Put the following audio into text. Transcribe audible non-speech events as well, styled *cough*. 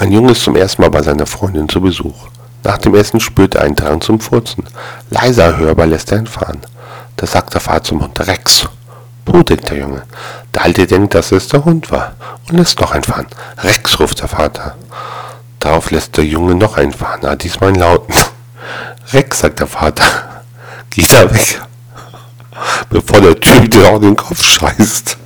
Ein Junge ist zum ersten Mal bei seiner Freundin zu Besuch. Nach dem Essen spürt er einen Drang zum Furzen. Leiser hörbar lässt er ihn fahren. Da sagt der Vater zum Hund Rex. Puh, denkt der Junge. Der Alte denkt, dass es der Hund war und lässt noch einen fahren. Rex, ruft der Vater. Darauf lässt der Junge noch einen fahren, aber ah, diesmal einen lauten. *laughs* Rex, sagt der Vater. *laughs* Geh da weg, *laughs* bevor der Typ dir auch den Kopf scheißt.